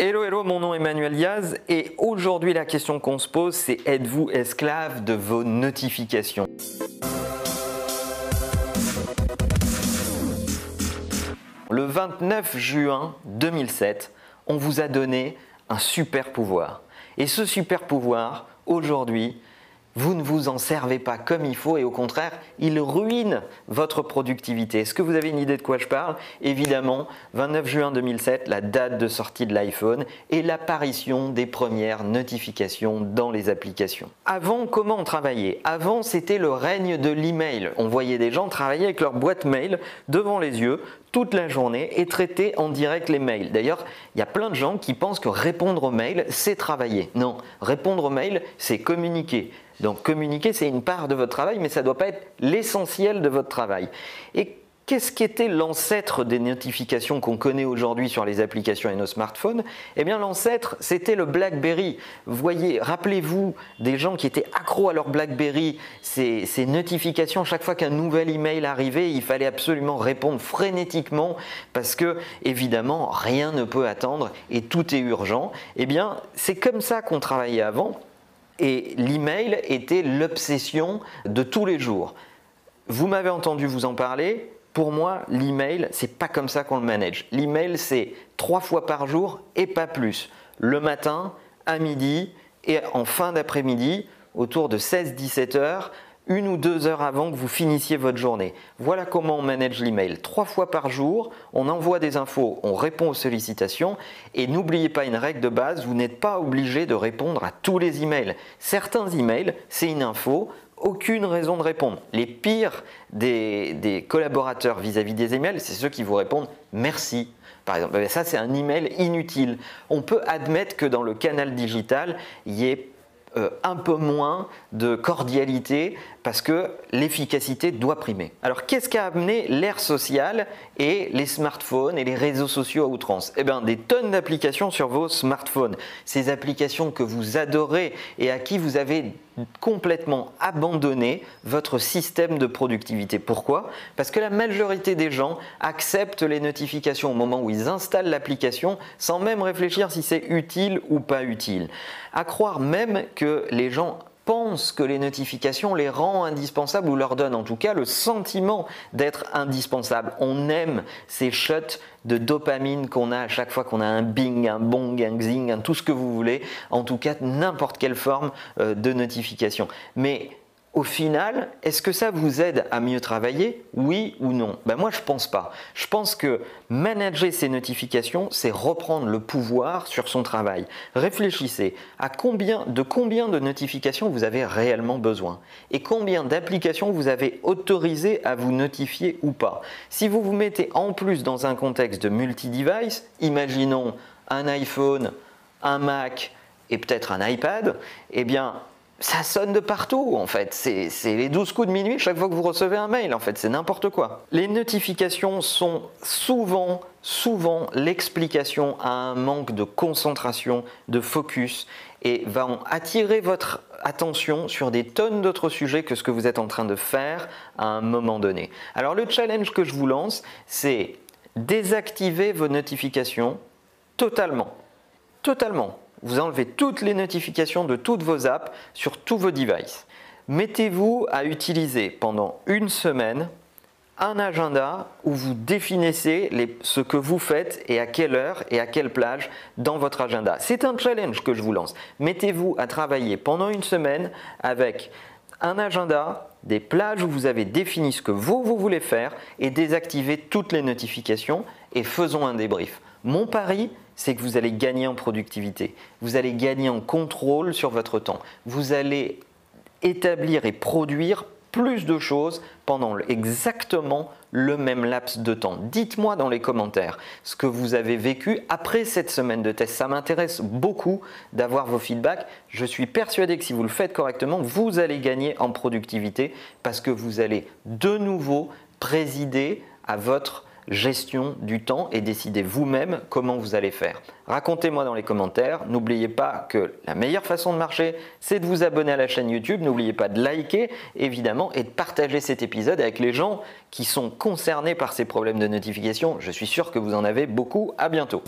Hello, hello, mon nom est Emmanuel Diaz et aujourd'hui la question qu'on se pose c'est êtes-vous esclave de vos notifications? Le 29 juin 2007, on vous a donné un super pouvoir. Et ce super pouvoir, aujourd'hui, vous ne vous en servez pas comme il faut et au contraire, il ruine votre productivité. Est-ce que vous avez une idée de quoi je parle? Évidemment, 29 juin 2007, la date de sortie de l'iPhone et l'apparition des premières notifications dans les applications. Avant, comment on travaillait Avant, c'était le règne de l'email. On voyait des gens travailler avec leur boîte mail devant les yeux toute la journée et traiter en direct les mails. D'ailleurs, il y a plein de gens qui pensent que répondre aux mails, c'est travailler. Non, répondre aux mails, c'est communiquer. Donc communiquer, c'est une part de votre travail, mais ça ne doit pas être l'essentiel de votre travail. Et Qu'est-ce qu'était l'ancêtre des notifications qu'on connaît aujourd'hui sur les applications et nos smartphones? Eh bien, l'ancêtre, c'était le BlackBerry. voyez, rappelez-vous des gens qui étaient accros à leur BlackBerry, ces, ces notifications, chaque fois qu'un nouvel email arrivait, il fallait absolument répondre frénétiquement parce que, évidemment, rien ne peut attendre et tout est urgent. Eh bien, c'est comme ça qu'on travaillait avant. Et l'email était l'obsession de tous les jours. Vous m'avez entendu vous en parler. Pour moi, l'email, c'est pas comme ça qu'on le manage. L'email, c'est trois fois par jour et pas plus. Le matin, à midi et en fin d'après-midi, autour de 16-17 heures, une ou deux heures avant que vous finissiez votre journée. Voilà comment on manage l'email. Trois fois par jour, on envoie des infos, on répond aux sollicitations et n'oubliez pas une règle de base, vous n'êtes pas obligé de répondre à tous les emails. Certains emails, c'est une info, aucune raison de répondre. Les pires des, collaborateurs vis-à-vis des emails, c'est ceux qui vous répondent merci. Par exemple, ça c'est un email inutile. On peut admettre que dans le canal digital, il y ait euh, un peu moins de cordialité parce que l'efficacité doit primer. Alors qu'est-ce qui a amené l'ère sociale et les smartphones et les réseaux sociaux à outrance? Eh bien des tonnes d'applications sur vos smartphones. Ces applications que vous adorez et à qui vous avez complètement abandonné votre système de productivité. Pourquoi? Parce que la majorité des gens acceptent les notifications au moment où ils installent l'application sans même réfléchir si c'est utile ou pas utile. À croire même que les gens pensent que les notifications les rend indispensables ou leur donnent en tout cas le sentiment d'être indispensables. On aime ces shots de dopamine qu'on a à chaque fois qu'on a un bing, un bong, un xing, un tout ce que vous voulez, en tout cas n'importe quelle forme euh, de notification. Mais au final, est-ce que ça vous aide à mieux travailler Oui ou non? Ben Moi, je pense pas. Je pense que manager ces notifications, c'est reprendre le pouvoir sur son travail. Réfléchissez à combien, de combien de notifications vous avez réellement besoin et combien d'applications vous avez autorisé à vous notifier ou pas. Si vous vous mettez en plus dans un contexte de multi-device, imaginons un iPhone, un Mac et peut-être un iPad, eh bien, ça sonne de partout en fait. C'est les 12 coups de minuit chaque fois que vous recevez un mail en fait. C'est n'importe quoi. Les notifications sont souvent, souvent l'explication à un manque de concentration, de focus et vont attirer votre attention sur des tonnes d'autres sujets que ce que vous êtes en train de faire à un moment donné. Alors le challenge que je vous lance, c'est désactiver vos notifications totalement. Totalement vous enlevez toutes les notifications de toutes vos apps sur tous vos devices. Mettez-vous à utiliser pendant une semaine un agenda où vous définissez ce que vous faites et à quelle heure et à quelle plage dans votre agenda. C'est un challenge que je vous lance. Mettez-vous à travailler pendant une semaine avec un agenda, des plages où vous avez défini ce que vous, vous voulez faire et désactivez toutes les notifications et faisons un débrief. Mon pari, c'est que vous allez gagner en productivité, vous allez gagner en contrôle sur votre temps, vous allez établir et produire plus de choses pendant exactement le même laps de temps. Dites-moi dans les commentaires ce que vous avez vécu après cette semaine de test. Ça m'intéresse beaucoup d'avoir vos feedbacks. Je suis persuadé que si vous le faites correctement, vous allez gagner en productivité parce que vous allez de nouveau présider à votre gestion du temps et décidez vous-même comment vous allez faire. Racontez-moi dans les commentaires. N'oubliez pas que la meilleure façon de marcher, c'est de vous abonner à la chaîne YouTube. N'oubliez pas de liker, évidemment, et de partager cet épisode avec les gens qui sont concernés par ces problèmes de notification. Je suis sûr que vous en avez beaucoup. À bientôt.